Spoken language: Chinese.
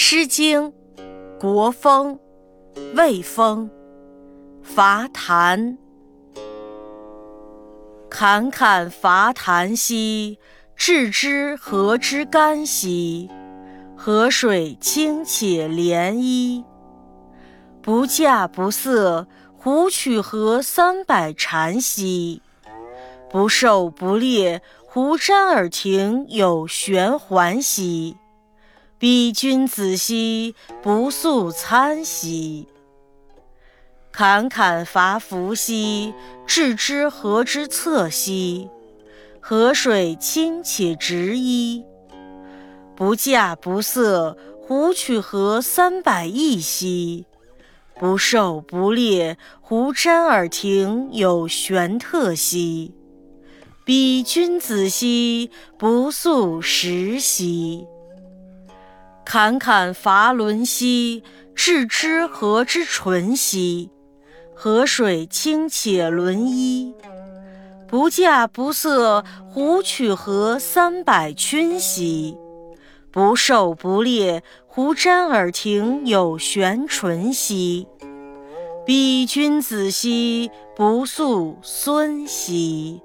《诗经·国风·魏风·伐檀》：侃侃伐檀兮，置之何之干兮？河水清且涟漪。不稼不穑，胡取禾三百禅兮？不狩不猎，胡瞻而庭有玄环兮？彼君子兮，不速餐兮。侃侃伐伐兮，置之何之侧兮？河水清且直漪。不稼不色，胡取何三百亿兮？不狩不猎，胡瞻而庭有玄特兮？彼君子兮，不速食兮。侃侃伐轮兮，置之何之纯兮？河水清且涟漪。不稼不色，胡取何三百钧兮？不狩不猎，胡瞻而庭有玄纯兮？彼君子兮，不素孙兮。